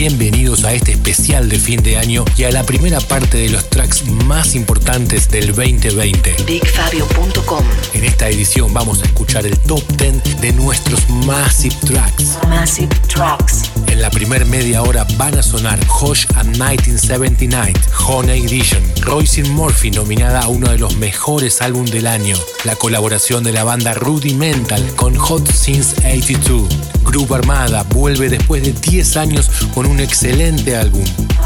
Bienvenidos a este especial de fin de año y a la primera parte de los tracks más importantes del 2020. BigFabio.com En esta edición vamos a escuchar el top 10 de nuestros Massive Tracks. Massive Tracks. En la primer media hora van a sonar Hosh at 1979, Honey Edition, Royce Murphy nominada a uno de los mejores álbumes del año, la colaboración de la banda Rudimental con Hot Since 82. Grupo Armada vuelve después de 10 años con un excelente álbum.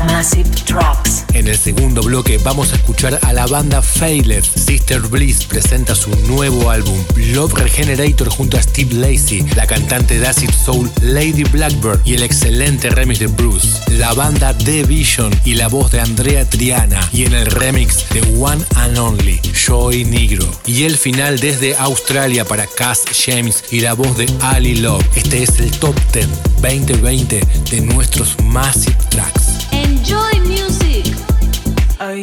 Massive Tracks. En el segundo bloque vamos a escuchar a la banda Failed. Sister Bliss presenta su nuevo álbum, Love Regenerator junto a Steve Lacey, la cantante de Acid Soul Lady Blackbird y el excelente remix de Bruce. La banda The Vision y la voz de Andrea Triana y en el remix de One and Only, Joy Negro. Y el final desde Australia para Cass James y la voz de Ali Love. Este es el top 10 2020 de nuestros Massive Tracks. Enjoy music. Are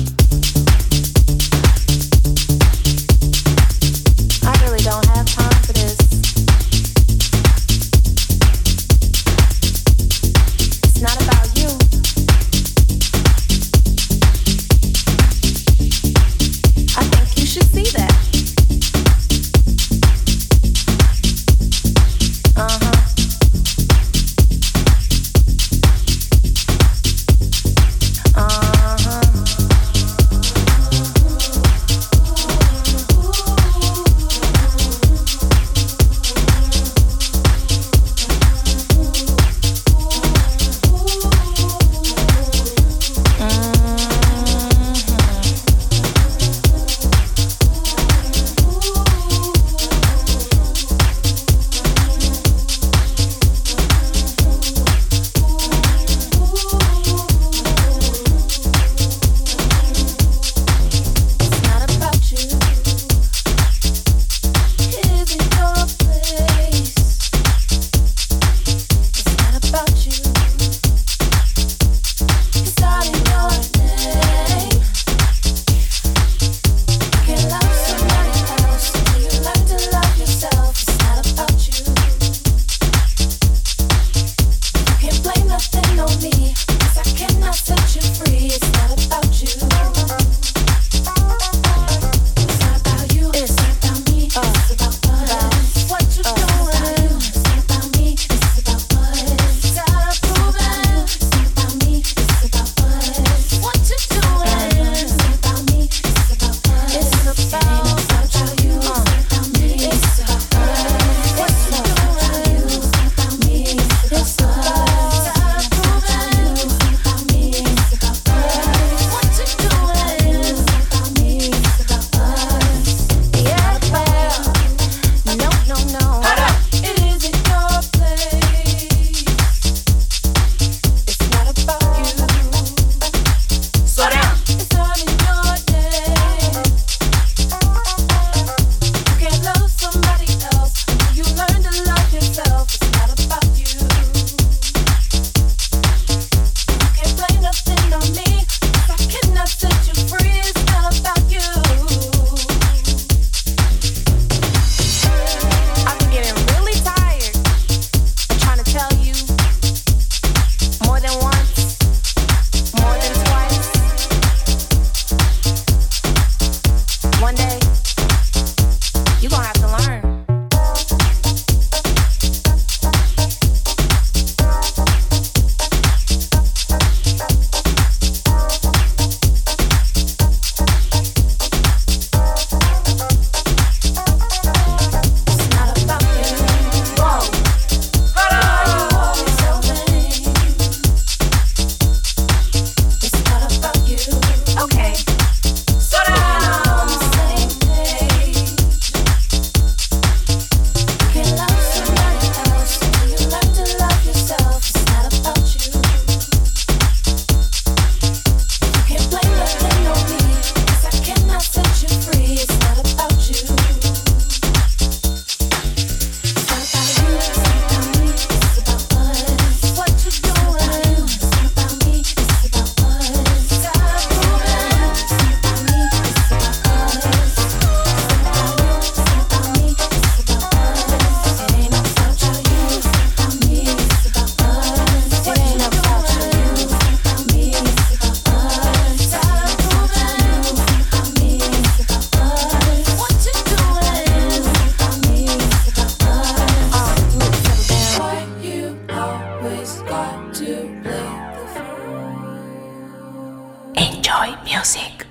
Enjoy music.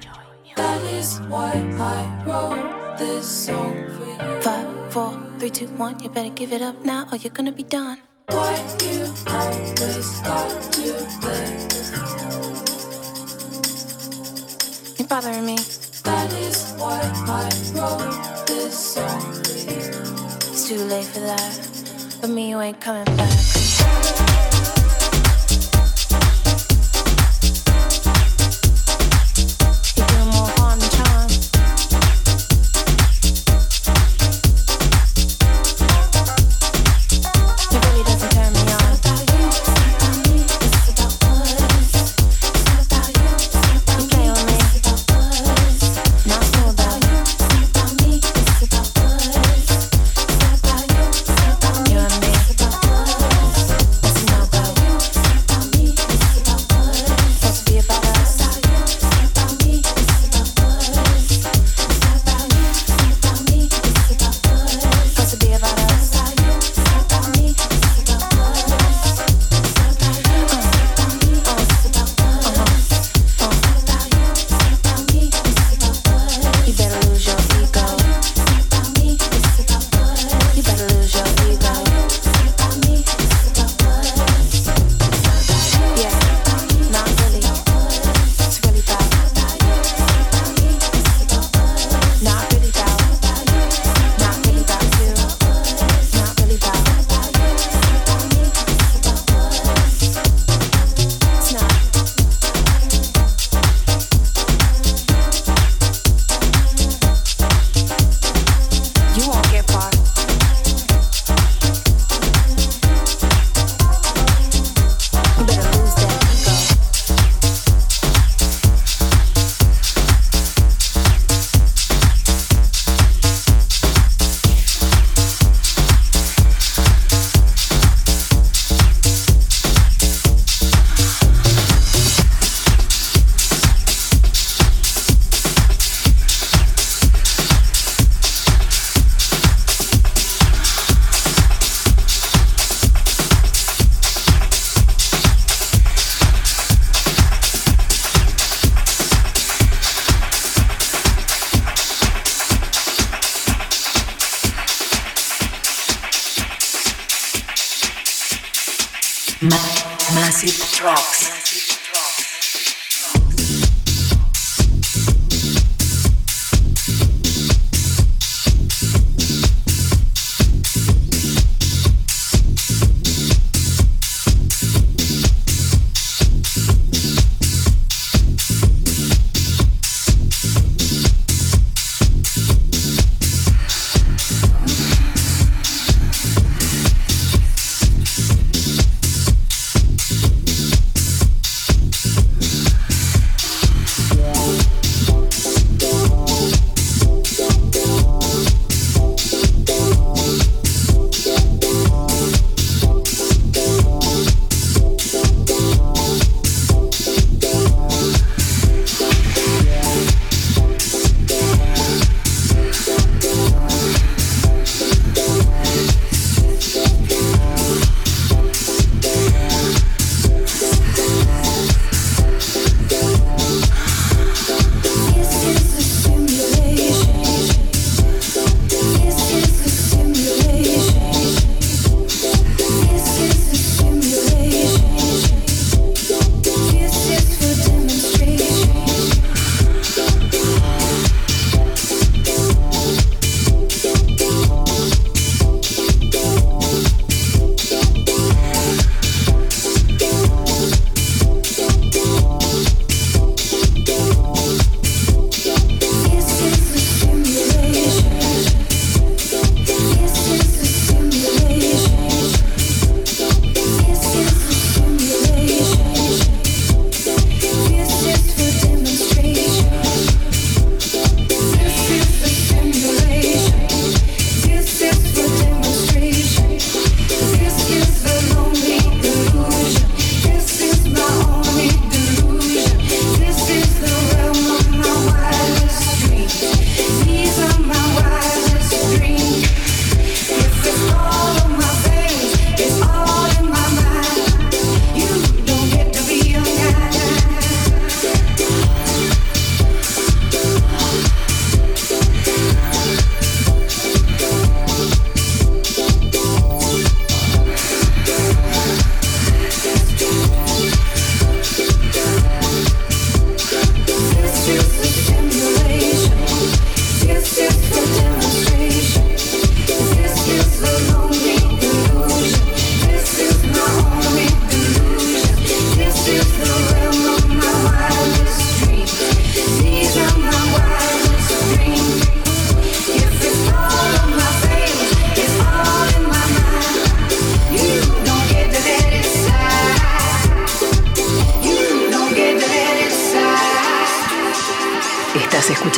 That is why I wrote this song for you. Five, four, three, two, one. You better give it up now, or you're gonna be done. Why you always got to play? You're bothering me. That is why I wrote this song for you. It's too late for that, but me, you ain't coming back.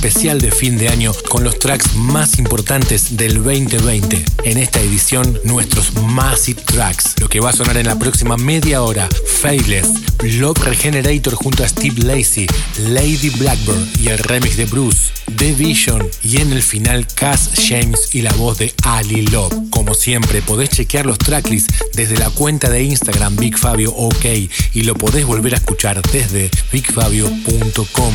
Especial de fin de año con los tracks más importantes del 2020. En esta edición, nuestros Massive Tracks. Lo que va a sonar en la próxima media hora, Faithless, Love Regenerator junto a Steve Lacey, Lady Blackbird y el remix de Bruce, The Vision y en el final Cass James y la voz de Ali Love. Como siempre, podés chequear los tracklists desde la cuenta de Instagram Big Fabio OK y lo podés volver a escuchar desde bigfabio.com.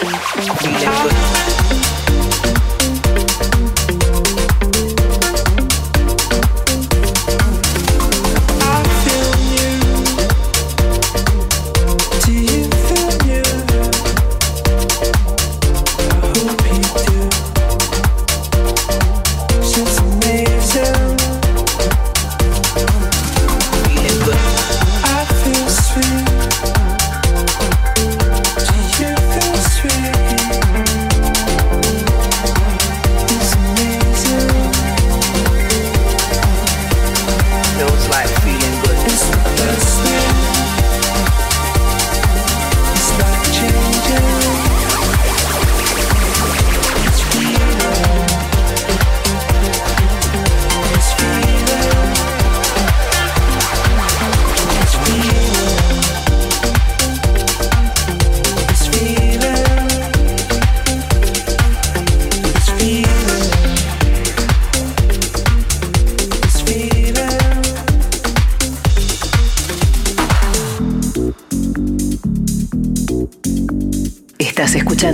Feeling good.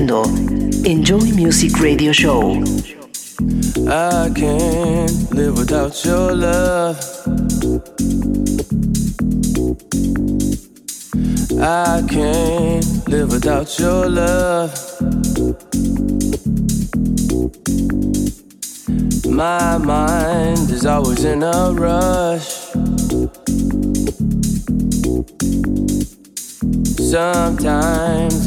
Escuchando Enjoy Music Radio Show. I can't live without your love. I can't live without your love. My mind is always in a rush.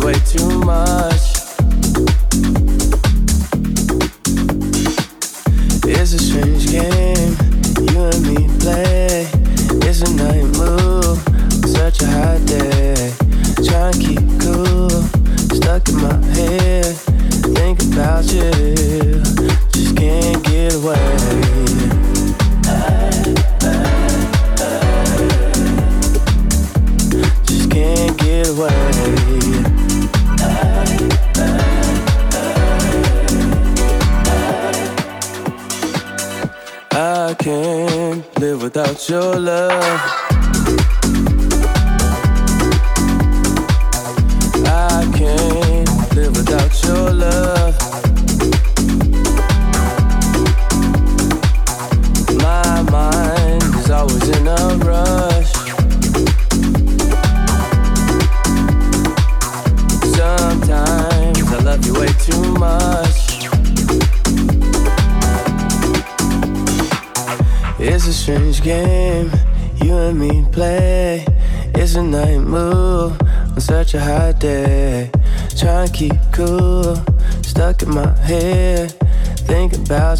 way too much.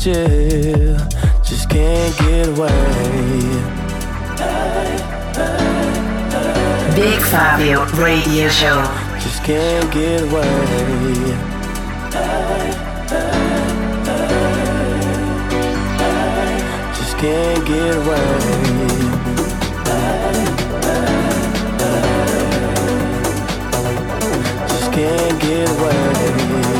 About you. Just can't get away. Big Fabio Radio Show. Just can't get away. Just can't get away. Just can't get away.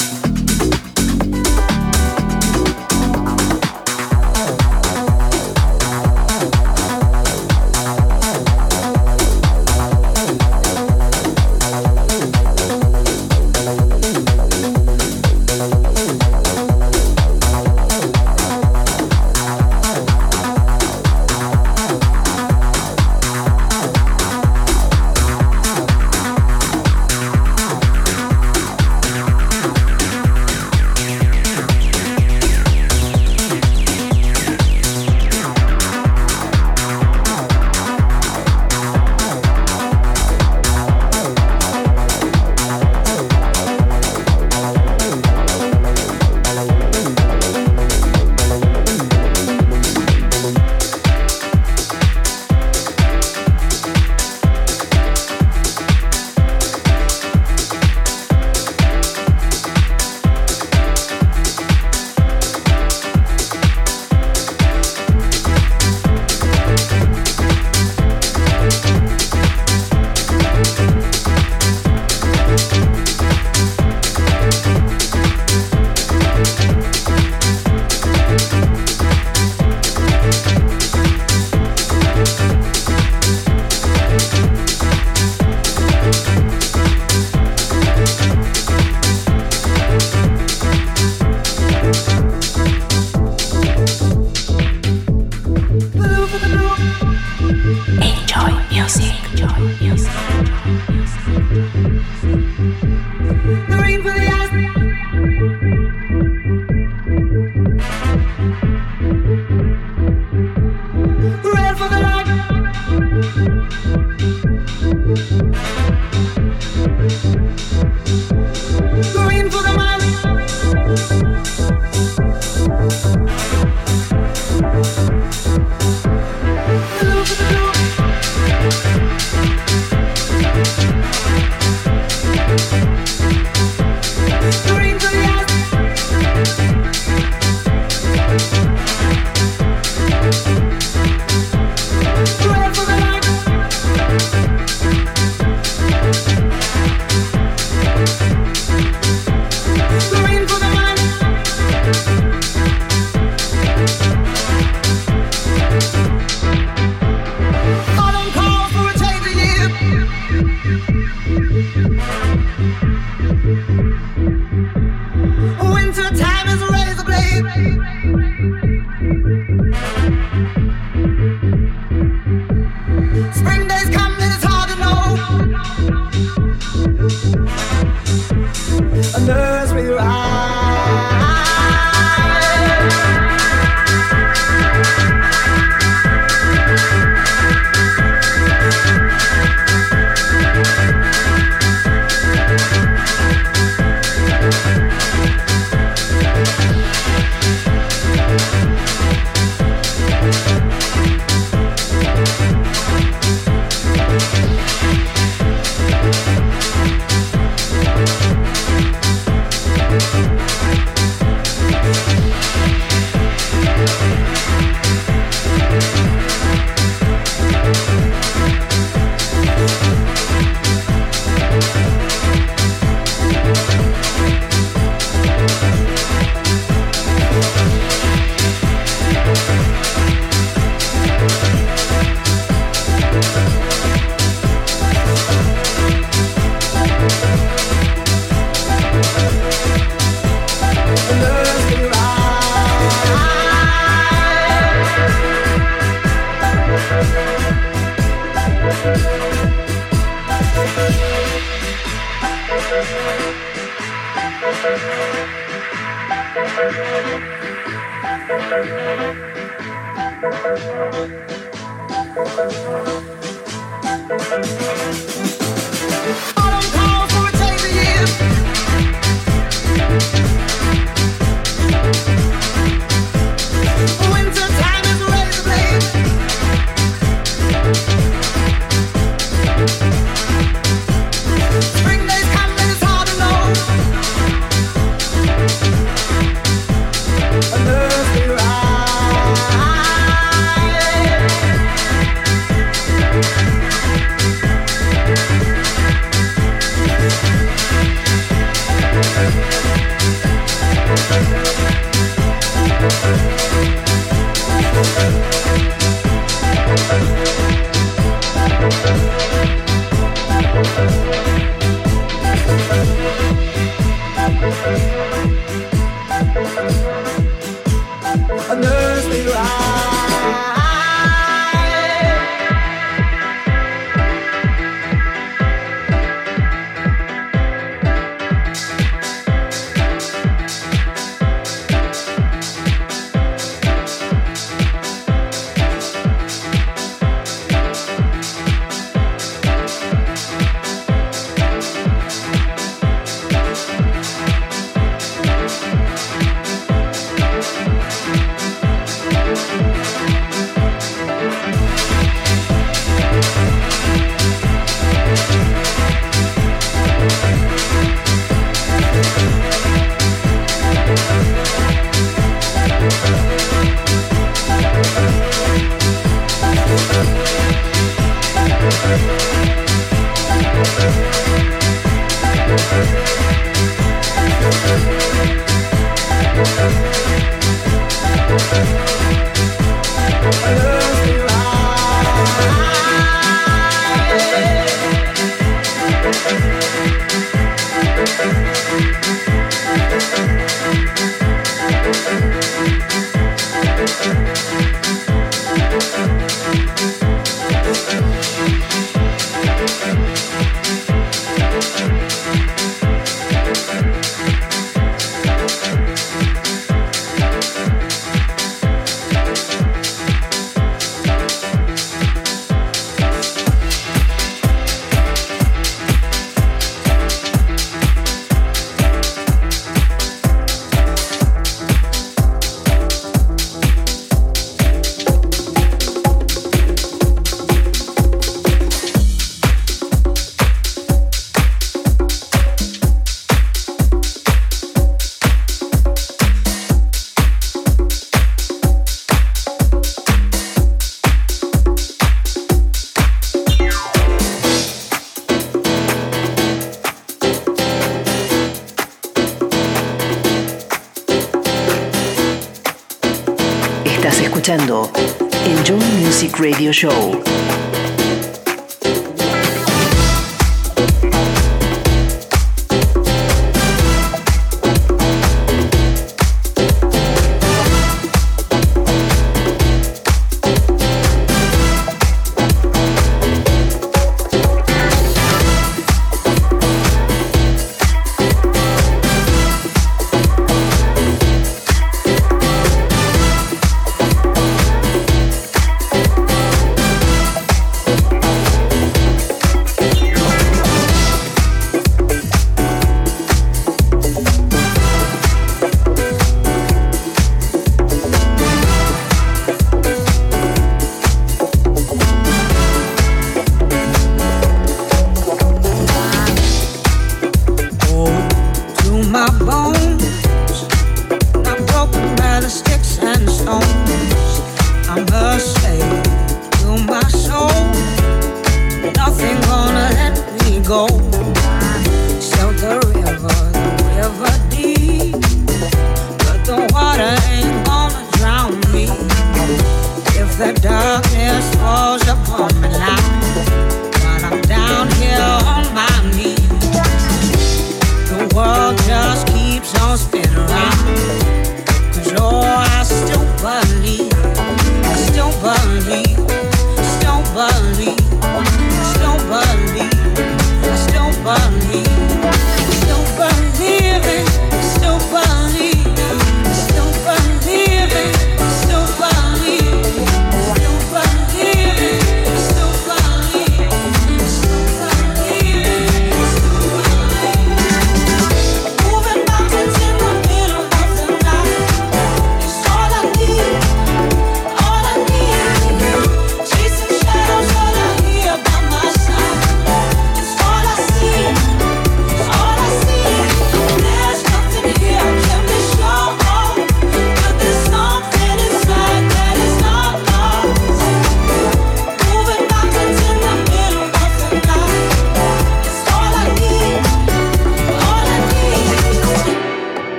Show.